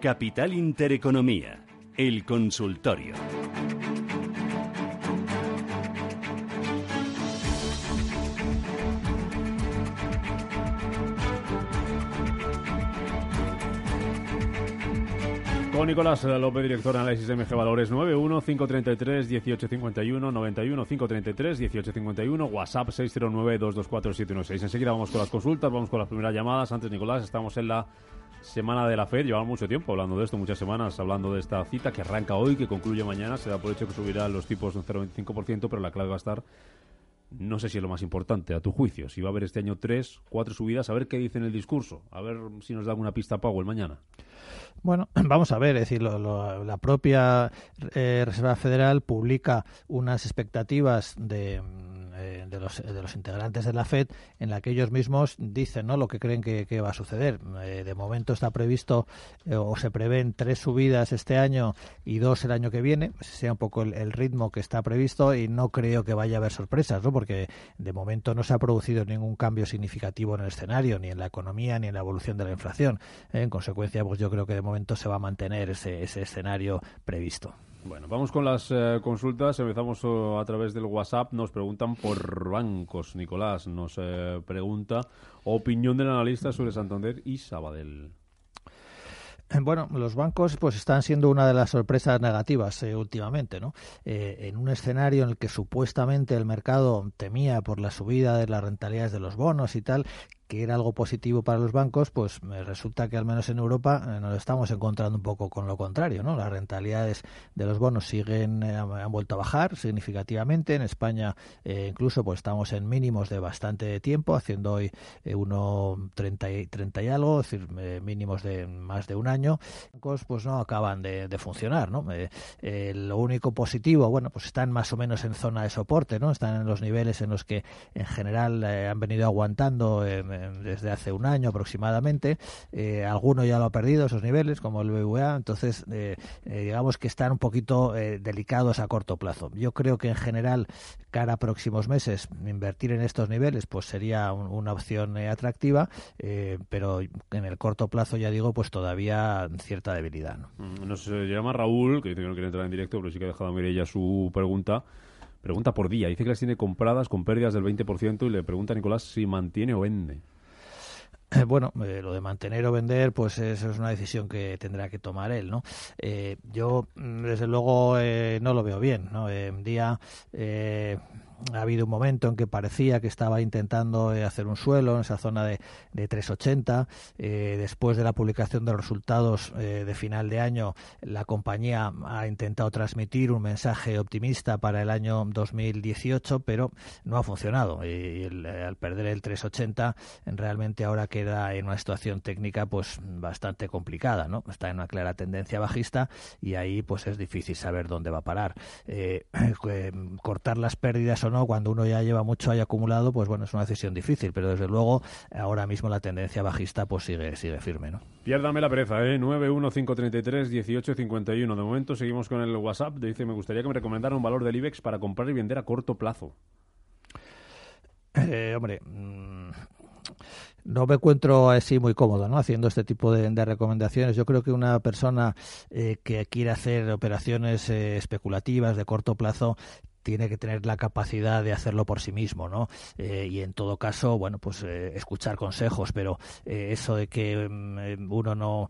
Capital Intereconomía, el consultorio. Con Nicolás López, director de análisis de MG Valores 91 533 1851 91 533 1851 WhatsApp 609 224 716. Enseguida vamos con las consultas, vamos con las primeras llamadas. Antes, Nicolás, estamos en la semana de la FED. Llevamos mucho tiempo hablando de esto, muchas semanas hablando de esta cita que arranca hoy, que concluye mañana. Se da por hecho que subirá los tipos un 0,25%, pero la clave va a estar no sé si es lo más importante, a tu juicio. Si va a haber este año tres, cuatro subidas, a ver qué dice en el discurso, a ver si nos da alguna pista Powell mañana. Bueno, vamos a ver, es decir, la propia eh, Reserva Federal publica unas expectativas de eh, de, los, de los integrantes de la FED en la que ellos mismos dicen ¿no? lo que creen que, va a suceder. Eh, de momento está previsto eh, o se prevén tres subidas este año y dos el año que viene. Ese sea un poco el, ritmo que está previsto y no creo que vaya a haber sorpresas, ¿no? porque de momento no se ha producido ningún cambio significativo en el escenario, ni en la economía, ni en la evolución de la inflación. En consecuencia, pues yo creo que de momento se va a mantener ese, ese escenario previsto. Bueno, vamos con las eh, consultas. Empezamos oh, a través del WhatsApp. Nos preguntan por bancos. Nicolás nos eh, pregunta opinión del analista sobre Santander y Sabadell. Bueno, los bancos pues están siendo una de las sorpresas negativas eh, últimamente, ¿no? en un escenario en el que supuestamente el mercado temía por la subida de las rentabilidades de los bonos y tal, que era algo positivo para los bancos, pues resulta que al menos en Europa eh, nos estamos encontrando un poco con lo contrario, ¿no? Las rentabilidades de los bonos siguen eh, han vuelto a bajar significativamente. En España eh, incluso pues estamos en mínimos de bastante tiempo, haciendo hoy 1.30 y, 30 y algo, es decir, mínimos de más de un año. Los bancos pues no acaban de, funcionar, ¿no? lo único positivo, bueno, pues están más o menos en zona de soporte, ¿no? Están en los niveles en los que en general han venido aguantando desde hace un año aproximadamente. Eh, alguno ya lo ha perdido esos niveles, como el BVA, entonces eh, eh, digamos que están un poquito delicados a corto plazo. Yo creo que en general, cara a próximos meses, invertir en estos niveles pues sería una opción atractiva, pero en el corto plazo, ya digo, pues todavía cierta debilidad. ¿no? Mm, nos llama Raúl, que dice que no quiere entrar en directo, pero sí que ha dejado a ella su pregunta. Pregunta por día. Dice que las tiene compradas con pérdidas del 20% y le pregunta a Nicolás si mantiene o vende. Eh, bueno, eh, lo de mantener o vender, pues eso es una decisión que tendrá que tomar él, ¿no? Eh, yo, mm, desde luego, no lo veo bien, ¿no? un día ha habido un momento en que parecía que estaba intentando eh, hacer un suelo en esa zona de, de 380. Eh, después de la publicación de los resultados eh, de final de año, la compañía ha intentado transmitir un mensaje optimista para el año 2018, pero no ha funcionado. Y, al perder el 380, realmente ahora queda en una situación técnica pues bastante complicada, ¿no? Está en una clara tendencia bajista y ahí pues es difícil saber dónde va a parar. cortar las pérdidas o no, cuando uno ya lleva mucho ahí acumulado, pues bueno, es una decisión difícil, pero desde luego ahora mismo la tendencia bajista pues sigue, sigue firme, ¿no? Piérdame la pereza, ¿eh? 915331851. De momento seguimos con el WhatsApp. Dice, me gustaría que me recomendara un valor del IBEX para comprar y vender a corto plazo. Eh, hombre, mm, no me encuentro así muy cómodo ¿no? haciendo este tipo de, recomendaciones. Yo creo que una persona eh, que quiere hacer operaciones eh, especulativas de corto plazo tiene que tener la capacidad de hacerlo por sí mismo, ¿no? Eh, y en todo caso, bueno, pues eh, escuchar consejos, pero eh, eso de que mm, uno no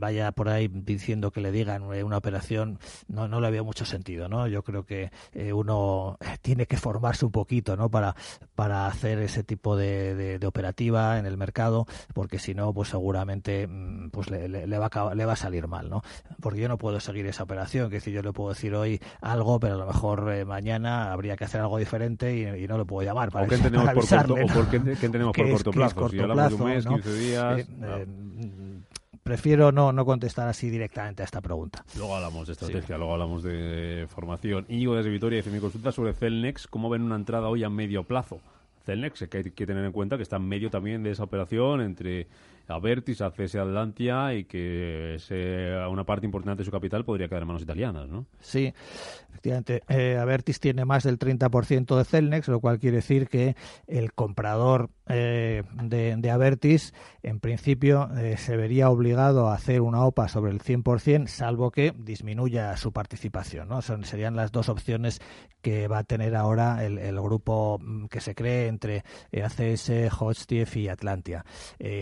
vaya por ahí diciendo que le digan una operación, no, no le veo mucho sentido, ¿no? Yo creo que uno tiene que formarse un poquito, ¿no? Para, para hacer ese tipo de, operativa en el mercado, porque si no, pues seguramente mm, pues le, va a, le va a salir mal, ¿no? Porque yo no puedo seguir esa operación, que decir, yo le puedo decir hoy algo, pero a lo mejor mañana habría que hacer algo diferente y, no lo puedo llamar. Para ¿O qué entendemos, por, corto, o por, qué, entendemos por corto plazo? si hablamos de un mes, 15 días... Eh, eh, prefiero no, no contestar así directamente a esta pregunta. Luego hablamos de estrategia, luego hablamos de formación. Íñigo desde Vitoria dice mi consulta sobre Celnex, ¿cómo ven una entrada hoy a medio plazo? Celnex, que hay que tener en cuenta que está en medio también de esa operación entre Avertis, ACS Atlantia y que una parte importante de su capital podría quedar en manos italianas, ¿no? Sí, efectivamente. Eh, Avertis tiene más del 30% de Celnex, lo cual quiere decir que el comprador eh, de, Avertis, en principio, eh, se vería obligado a hacer una OPA sobre el 100%, salvo que disminuya su participación. ¿no? Son, serían las dos opciones que va a tener ahora el, grupo mm, que se cree entre ACS, Hotstief y Atlantia.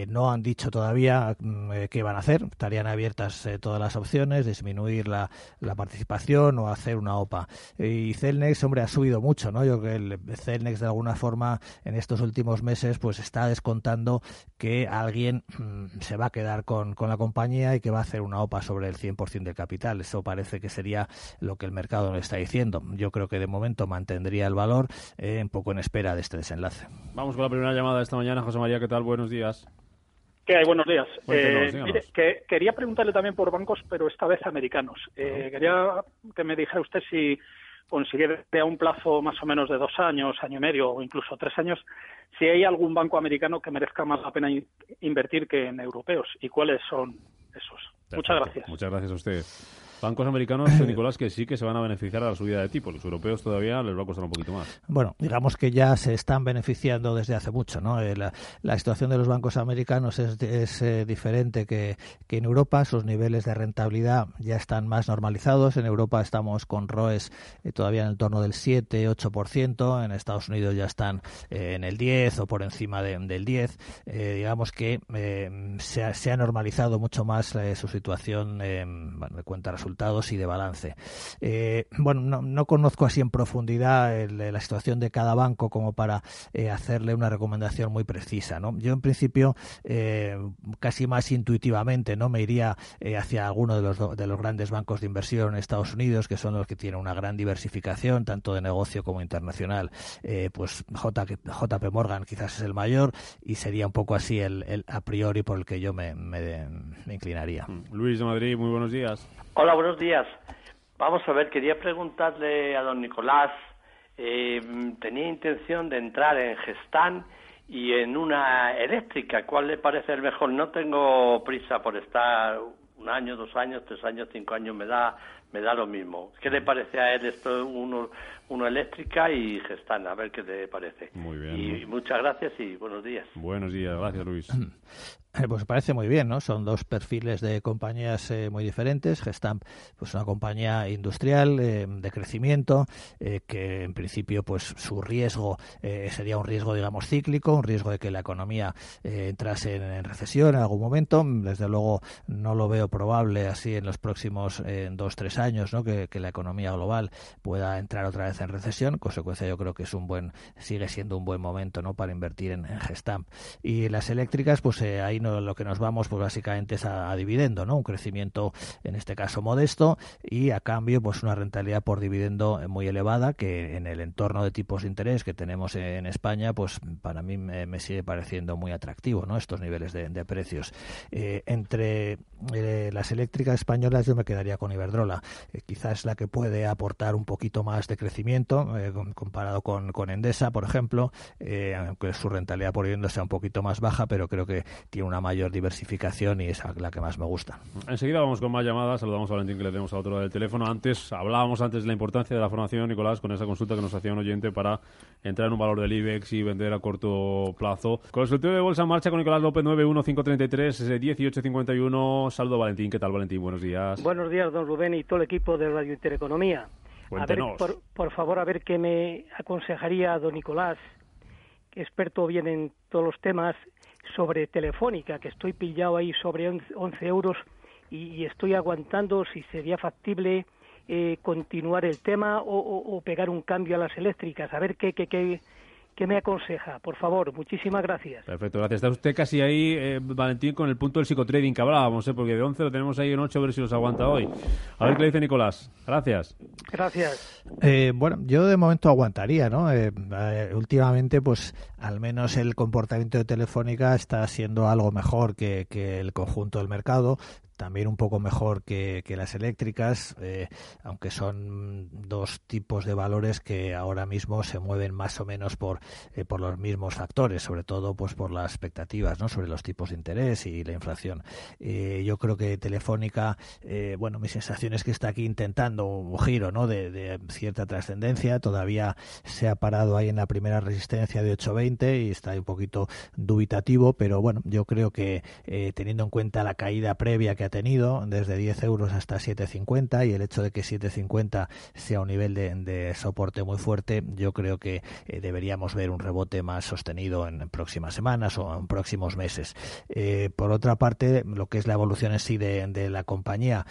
no han dicho todavía mm, qué van a hacer. Estarían abiertas todas las opciones, disminuir la, participación o hacer una OPA. Y Celnex, hombre, ha subido mucho, ¿no? Yo creo que el Celnex de alguna forma en estos últimos meses pues está descontando que alguien mm, se va a quedar con, con la compañía y que va a hacer una OPA sobre el 100% del capital. Eso parece que sería lo que el mercado le está diciendo. Yo creo que de momento mantendría el valor eh, un poco en espera de este desenlace. Vamos con la primera llamada de esta mañana. José María, ¿qué tal? Buenos días. ¿Qué hay? Buenos días. Eh, mire, que, quería preguntarle también por bancos, pero esta vez americanos. Eh, quería que me dijera usted si consigue a un plazo más o menos de dos años, año y medio o incluso tres años, si hay algún banco americano que merezca más la pena invertir que en europeos y cuáles son esos. Muchas gracias. Muchas gracias a usted. Bancos americanos, Nicolás, que sí que se van a beneficiar a la subida de tipo. Los europeos todavía les va a costar un poquito más. Bueno, digamos que ya se están beneficiando desde hace mucho. ¿no? Eh, la, situación de los bancos americanos es, eh, diferente que, en Europa. Sus niveles de rentabilidad ya están más normalizados. En Europa estamos con ROEs eh, todavía en el torno del 7-8%. En Estados Unidos ya están en el 10 o por encima del 10. digamos que se ha, normalizado mucho más su situación bueno, de cuenta resultados y de balance. Eh, bueno, no, conozco así en profundidad la situación de cada banco como para eh, hacerle una recomendación muy precisa. ¿no? Yo, en principio, eh, casi más intuitivamente, no me iría hacia alguno de los, de los grandes bancos de inversión en Estados Unidos, que son los que tienen una gran diversificación, tanto de negocio como internacional. pues JP Morgan quizás es el mayor y sería un poco así el, a priori por el que yo me, me inclinaría. Luis de Madrid, muy buenos días. Hola, buenos días. Vamos a ver, quería preguntarle a don Nicolás, eh, tenía intención de entrar en Gestán y en una eléctrica, ¿cuál le parece el mejor? No tengo prisa por estar un año, dos años, tres años, cinco años, me da, me da lo mismo. ¿Qué le parece a él esto, uno, uno eléctrica y Gestán? A ver qué le parece. Muy bien. Y muchas gracias y buenos días. Buenos días, gracias Luis. Eh, pues parece muy bien, ¿no? Son dos perfiles de compañías eh, muy diferentes. Gestamp, pues una compañía industrial eh, de crecimiento que en principio, pues su riesgo sería un riesgo, digamos, cíclico, un riesgo de que la economía entrase en, recesión en algún momento. Desde luego no lo veo probable así en los próximos dos tres años, ¿no? Que, la economía global pueda entrar otra vez en recesión. consecuencia, yo creo que es un buen, sigue siendo un buen momento, ¿no? Para invertir en, Gestamp. Y las eléctricas, pues ahí lo que nos vamos pues básicamente es a, dividendo, ¿no? Un crecimiento en este caso modesto y a cambio pues una rentabilidad por dividendo muy elevada que en el entorno de tipos de interés que tenemos en España pues para mí me, sigue pareciendo muy atractivo, ¿no? Estos niveles de, precios. Eh, entre eh, las eléctricas españolas yo me quedaría con Iberdrola. Eh, quizás la que puede aportar un poquito más de crecimiento comparado con, con Endesa, por ejemplo, aunque su rentabilidad por dividendo sea un poquito más baja, pero creo que tiene una mayor diversificación y es la que más me gusta. Enseguida vamos con más llamadas. Saludamos a Valentín que le tenemos a otro lado del teléfono. Antes hablábamos antes de la importancia de la formación, Nicolás, con esa consulta que nos hacía un oyente para entrar en un valor del IBEX y vender a corto plazo. Con el sorteo de bolsa en marcha con Nicolás López 91533 1851. Saludo Valentín. ¿Qué tal, Valentín? Buenos días. Buenos días, don Rubén y todo el equipo de Radio Intereconomía. A ver, por, por favor, a ver qué me aconsejaría don Nicolás, experto bien en todos los temas, sobre Telefónica, que estoy pillado ahí sobre 11 euros y, estoy aguantando si sería factible eh, continuar el tema o, pegar un cambio a las eléctricas, a ver qué, qué, qué, ¿Qué me aconseja? Por favor, muchísimas gracias. Perfecto, gracias. Está usted casi ahí, eh, Valentín, con el punto del psicotrading que hablábamos, ¿eh? porque de 11 lo tenemos ahí en 8, a ver si los aguanta hoy. A ver qué le dice Nicolás. Gracias. Gracias. Eh, bueno, yo de momento aguantaría, ¿no? Eh, últimamente, pues al menos el comportamiento de Telefónica está siendo algo mejor que, que el conjunto del mercado también un poco mejor que, las eléctricas, eh, aunque son dos tipos de valores que ahora mismo se mueven más o menos por, eh, por los mismos factores, sobre todo pues por las expectativas ¿no? sobre los tipos de interés y la inflación. yo creo que Telefónica, bueno, mi sensación es que está aquí intentando un giro ¿no? de, de cierta trascendencia, todavía se ha parado ahí en la primera resistencia de 8.20 y está un poquito dubitativo, pero bueno, yo creo que eh, teniendo en cuenta la caída previa que ha tenido, desde 10 euros hasta 7,50 y el hecho de que 7,50 sea un nivel de, soporte muy fuerte, yo creo que eh, deberíamos ver un rebote más sostenido en, próximas semanas o en próximos meses. Eh, por otra parte, lo que es la evolución en sí de, la compañía,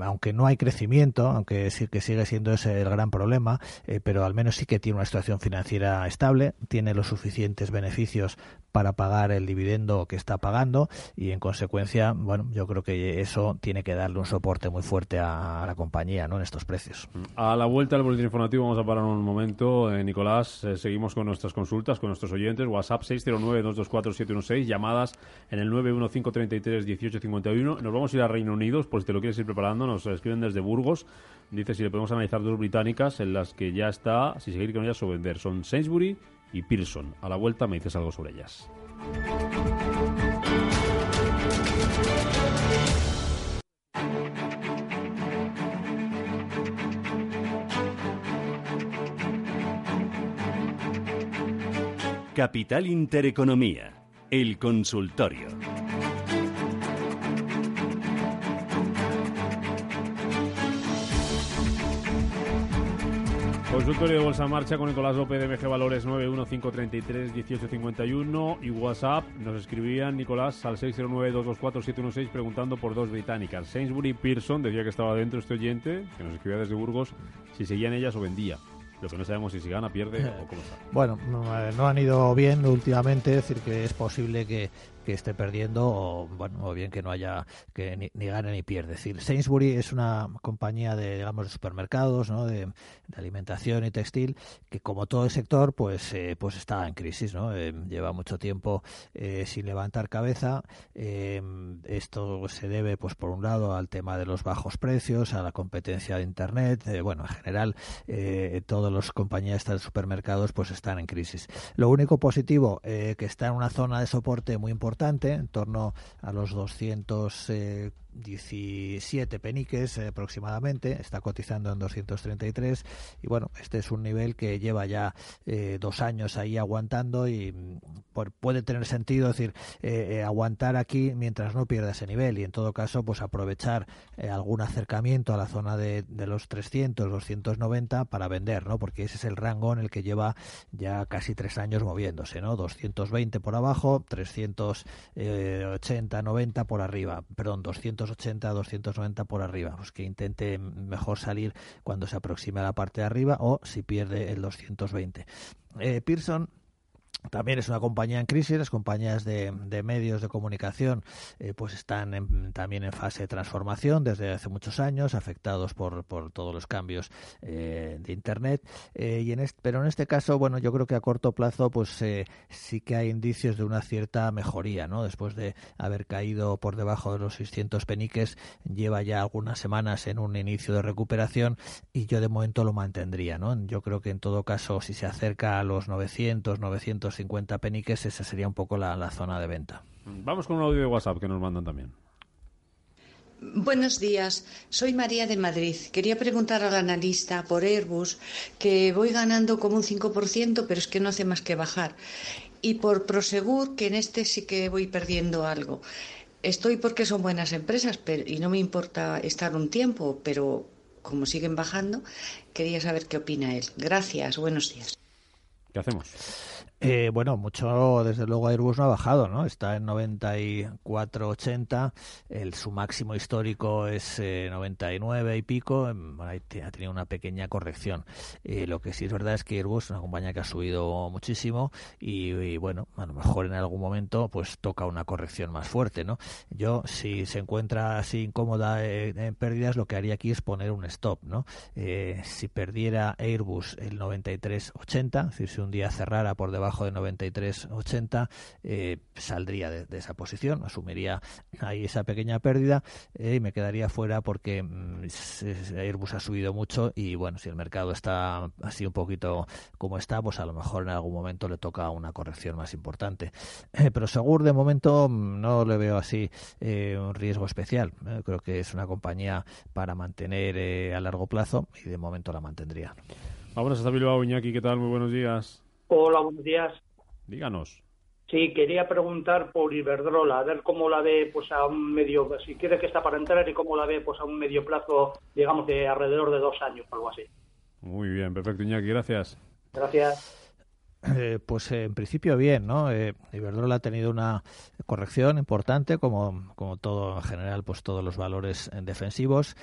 aunque no hay crecimiento, aunque sí que sigue siendo ese el gran problema, pero al menos sí que tiene una situación financiera estable, tiene los suficientes beneficios para pagar el dividendo que está pagando y en consecuencia, bueno, yo creo que eso tiene que darle un soporte muy fuerte a, la compañía, ¿no? En estos precios. A la vuelta del boletín informativo vamos a parar un momento, eh, Nicolás, eh, seguimos con nuestras consultas, con nuestros oyentes, WhatsApp 609-224-716, llamadas en el 915331851. Nos vamos a ir a Reino Unido, por si te lo quieres ir preparando, nos escriben desde Burgos, dice si le podemos analizar dos británicas en las que ya está, si seguir con ellas o vender, son Sainsbury y Pearson. A la vuelta me dices algo sobre ellas. Capital Intereconomía, el consultorio. Consultorio de Bolsa Marcha con Nicolás López de MG Valores 915331851 y WhatsApp nos escribían Nicolás al 609224716 preguntando por dos británicas. Sainsbury Pearson decía que estaba dentro este oyente, que nos escribía desde Burgos, si seguían ellas o vendía. Lo que no sabemos si gana, pierde o cómo está. Bueno, no, no han ido bien últimamente, es decir, que es posible que que esté perdiendo o bueno o bien que no haya que ni, gane ni pierde. Decir, Sainsbury es una compañía de digamos de supermercados, ¿no? de, alimentación y textil que como todo el sector pues eh, pues está en crisis, ¿no? Eh, lleva mucho tiempo eh, sin levantar cabeza. esto se debe pues por un lado al tema de los bajos precios, a la competencia de internet, bueno en general todas las compañías de supermercados pues están en crisis. Lo único positivo que está en una zona de soporte muy importante en torno a los 200 17 peniques eh, aproximadamente, está cotizando en 233 y bueno, este es un nivel que lleva ya eh, dos años ahí aguantando y mm, puede tener sentido decir eh, aguantar aquí mientras no pierda ese nivel y en todo caso pues aprovechar algún acercamiento a la zona de, los 300, 290 para vender, ¿no? Porque ese es el rango en el que lleva ya casi tres años moviéndose, ¿no? 220 por abajo, 380, 90 por arriba, perdón, 200 280 290 por arriba, pues que intente mejor salir cuando se aproxime a la parte de arriba o si pierde el 220. Eh, Pearson también es una compañía en crisis, las compañías de, medios de comunicación eh, pues están también en fase de transformación desde hace muchos años, afectados por, por todos los cambios eh, de Internet. Eh, y en pero en este caso, bueno, yo creo que a corto plazo pues sí que hay indicios de una cierta mejoría, ¿no? Después de haber caído por debajo de los 600 peniques, lleva ya algunas semanas en un inicio de recuperación y yo de momento lo mantendría, ¿no? Yo creo que en todo caso, si se acerca a los 900, 900 50 peniques, esa sería un poco la, zona de venta. Vamos con un audio de WhatsApp que nos mandan también. Buenos días, soy María de Madrid. Quería preguntar al analista por Airbus que voy ganando como un 5%, pero es que no hace más que bajar. Y por Prosegur, que en este sí que voy perdiendo algo. Estoy porque son buenas empresas pero, y no me importa estar un tiempo, pero como siguen bajando, quería saber qué opina él. Gracias, buenos días. ¿Qué hacemos? Eh, bueno, mucho, desde luego Airbus no ha bajado, ¿no? Está en 94,80, el, su máximo histórico es 99 eh, y pico, em, ha tenido una pequeña corrección. Eh, lo que sí es verdad es que Airbus es una compañía que ha subido muchísimo y, bueno, a lo mejor en algún momento pues toca una corrección más fuerte, ¿no? Yo, si se encuentra así incómoda en pérdidas, lo que haría aquí es poner un stop, ¿no? si perdiera Airbus el 93,80, es si un día cerrara por debajo de 93.80, eh, saldría de, esa posición, asumiría ahí esa pequeña pérdida eh, y me quedaría fuera porque mm, Airbus ha subido mucho y bueno, si el mercado está así un poquito como está, pues a lo mejor en algún momento le toca una corrección más importante. Eh, pero Segur de momento mm, no le veo así un riesgo especial. creo que es una compañía para mantener a largo plazo y de momento la mantendría. Vámonos hasta Bilbao, Iñaki, ¿qué tal? Muy buenos días. Hola, buenos días. Díganos. Sí, quería preguntar por Iberdrola, a ver cómo la ve pues a un medio, si quiere que está para entrar y cómo la ve pues a un medio plazo, digamos, de alrededor de dos años, algo así. Muy bien, perfecto, Iñaki, gracias. Gracias. Eh, pues eh, en principio bien, ¿no? Eh, Iberdrola ha tenido una corrección importante, como, como todo en general, pues todos los valores defensivos.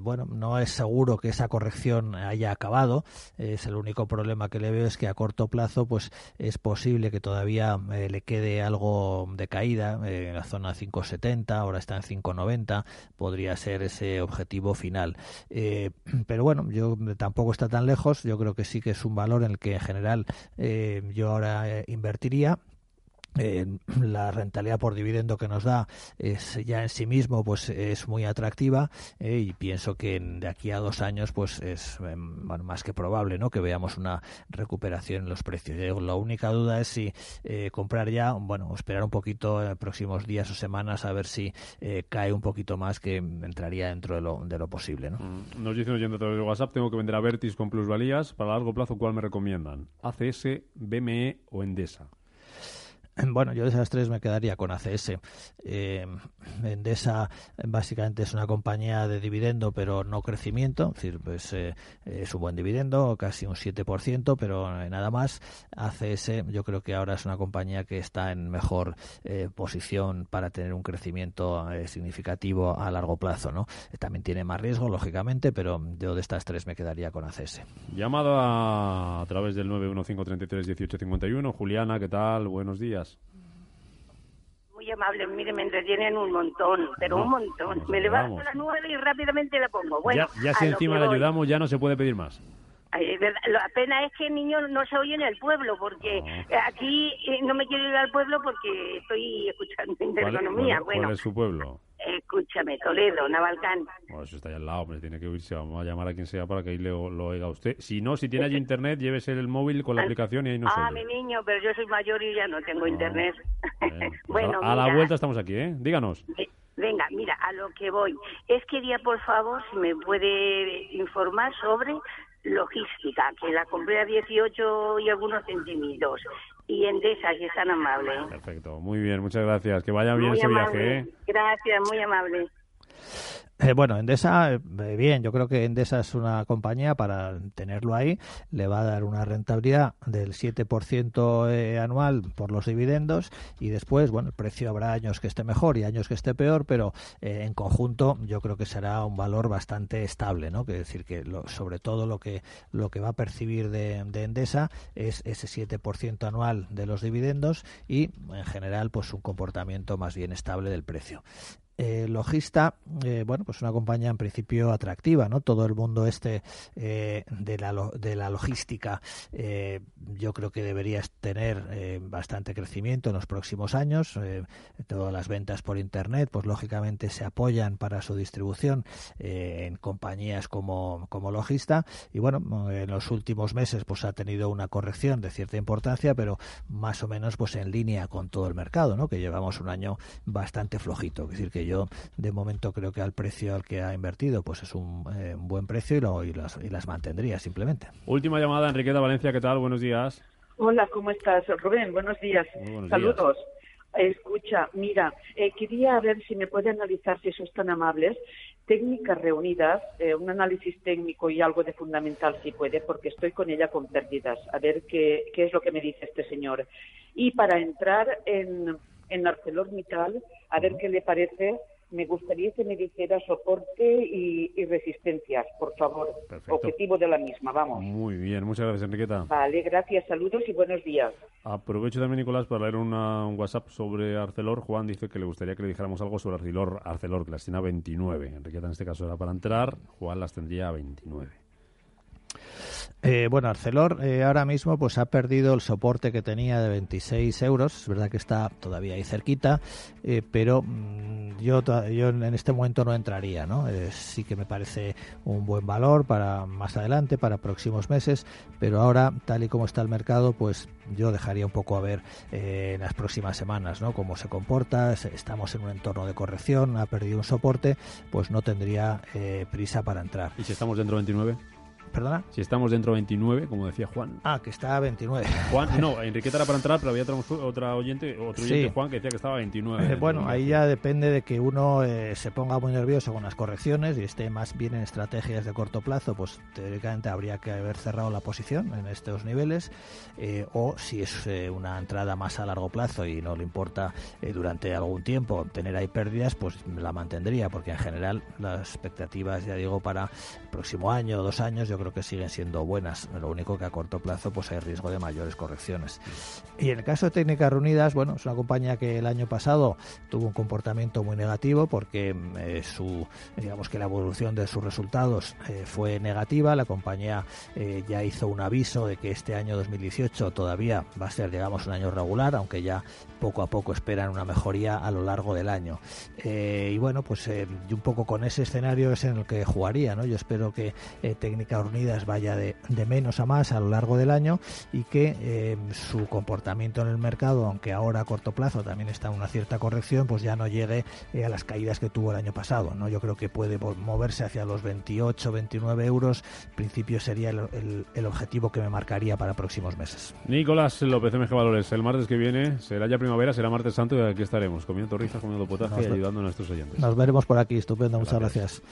bueno, no es seguro que esa corrección haya acabado. es el único problema que le veo es que a corto plazo, pues es posible que todavía le quede algo de caída en la zona 5.70, ahora está en 5.90, podría ser ese objetivo final. pero bueno, yo tampoco está tan lejos. Yo creo que sí que es un valor en el que en general eh, yo ahora eh, la rentabilidad por dividendo que nos da es ya en sí mismo pues es muy atractiva eh, y pienso que de aquí a dos años pues es em, más que probable no que veamos una recuperación en los precios la única duda es si eh, comprar ya bueno esperar un poquito en próximos días o semanas a ver si eh, cae un poquito más que entraría dentro de lo, de lo posible ¿no? Mm, nos dicen oyendo a través de WhatsApp tengo que vender a Vertis con plusvalías para largo plazo ¿cuál me recomiendan? ACS, BME o Endesa Bueno, yo de esas tres me quedaría con ACS. Eh, Endesa básicamente es una compañía de dividendo, pero no crecimiento. Es decir, pues eh, es un buen dividendo, casi un 7%, pero nada más. ACS yo creo que ahora es una compañía que está en mejor eh, posición para tener un crecimiento eh, significativo a largo plazo. ¿no? También tiene más riesgo, lógicamente, pero yo de estas tres me quedaría con ACS. Llamada a través del 915331851. Juliana, ¿qué tal? Buenos días. Muy amable, mire, me entretienen un montón, pero un montón. Me levanto a las nueve y rápidamente la pongo. Bueno, ya, si encima le ayudamos, ya no se puede pedir más. La pena es que el niño no se oye en el pueblo, porque aquí eh, no me quiero ir al pueblo porque estoy escuchando Intereconomía. ¿Cuál, bueno, es su pueblo? Escúchame, Toledo, Navalcán. Bueno, eso está ahí al lado, hombre, tiene que oírse. Vamos a llamar a quien sea para que ahí lo, lo oiga usted. Si no, si tiene allí internet, llévese el móvil con la aplicación y ahí no Ah, mi niño, pero yo soy mayor y ya no tengo ah, internet. bueno, a, la vuelta estamos aquí, ¿eh? Díganos. Venga, mira, a lo que voy. Es que quería, por favor, si me puede informar sobre logística, que la compré a 18 y algunos centímetros. Y en Endesa, si es tan amable. Perfecto, muy bien, muchas gracias. Que vaya bien ese viaje. ¿eh? Gracias, muy amable. Eh, bueno, Endesa, eh, bien, yo creo que Endesa es una compañía para tenerlo ahí, le va a dar una rentabilidad del 7% eh, anual por los dividendos y después, bueno, el precio habrá años que esté mejor y años que esté peor, pero en conjunto yo creo que será un valor bastante estable, ¿no? Que decir que sobre todo lo que lo que va a percibir de, de Endesa es ese 7% anual de los dividendos y en general pues un comportamiento más bien estable del precio eh, Logista, eh, bueno, pues una compañía en principio atractiva, ¿no? Todo el mundo este eh, de, la, de la logística eh, yo creo que debería tener bastante crecimiento en los próximos años. todas las ventas por Internet, pues lógicamente se apoyan para su distribución en compañías como, como Logista y bueno, en los últimos meses pues ha tenido una corrección de cierta importancia, pero más o menos pues en línea con todo el mercado, ¿no? Que llevamos un año bastante flojito, es decir, que yo de momento creo que al precio al que ha invertido pues es un, eh, buen precio y, lo, y, las, y las mantendría simplemente. Última llamada, Enriqueta Valencia, ¿qué tal? Buenos días. Hola, ¿cómo estás? Rubén, buenos días. Saludos. Escucha, mira, eh, quería ver si me puede analizar, si son tan amables, técnicas reunidas, eh, un análisis técnico y algo de fundamental si puede, porque estoy con ella con pérdidas. A ver qué, qué es lo que me dice este señor. Y para entrar en en ArcelorMittal, a ver qué le parece. Me gustaría que me dijera soporte y, resistencias, por favor. Objetivo de la misma, vamos. Muy bien, muchas gracias, Enriqueta. Vale, gracias, saludos y buenos días. Aprovecho también, Nicolás, para leer un WhatsApp sobre Arcelor. Juan dice que le gustaría que le dijéramos algo sobre Arcelor, Arcelor que las tiene a 29. Enriqueta en este caso era para entrar, Juan las tendría a 29. Eh, bueno, Arcelor eh, ahora mismo pues ha perdido el soporte que tenía de 26 euros. Es verdad que está todavía ahí cerquita, eh, pero mm, yo, yo en este momento no entraría. ¿no? sí que me parece un buen valor para más adelante, para próximos meses, pero ahora, tal y como está el mercado, pues yo dejaría un poco a ver en las próximas semanas ¿no? cómo se comporta. Estamos en un entorno de corrección, ha perdido un soporte, pues no tendría prisa para entrar. ¿Y si estamos dentro de 29? ¿Perdona? Si estamos dentro de 29, como decía Juan. Ah, que está a 29. Juan, no, Enriqueta era para entrar, pero había otra, oyente, otro oyente, Juan, que decía que estaba a 29. Eh, bueno, ahí ya depende de que uno eh, se ponga muy nervioso con las correcciones y esté más bien en estrategias de corto plazo, pues teóricamente habría que haber cerrado la posición en estos niveles, eh, o si es una entrada más a largo plazo y no le importa durante algún tiempo tener ahí pérdidas, pues la mantendría, porque en general las expectativas, ya digo, para el próximo año o dos años, yo creo que siguen siendo buenas. Lo único que a corto plazo pues hay riesgo de mayores correcciones. Y en el caso de Técnicas Reunidas, bueno, es una compañía que el año pasado tuvo un comportamiento muy negativo porque eh, su, digamos que la evolución de sus resultados eh, fue negativa. La compañía eh, ya hizo un aviso de que este año 2018 todavía va a ser, digamos, un año regular, aunque ya poco a poco esperan una mejoría a lo largo del año. y bueno, pues un poco con ese escenario es en el que jugaría, ¿no? Yo espero que Técnicas Unidas vaya de, menos a más a lo largo del año y que eh, su comportamiento en el mercado, aunque ahora a corto plazo también está una cierta corrección, pues ya no llegue eh, a las caídas que tuvo el año pasado. ¿no? Yo creo que puede moverse hacia los 28, 29 euros. En principio sería el, objetivo que me marcaría para próximos meses. Nicolás López, MG Valores, el martes que viene será ya primavera, será martes santo y aquí estaremos comiendo torrizas, comiendo potaje y ayudando a nuestros oyentes. Nos veremos por aquí, estupendo, muchas gracias.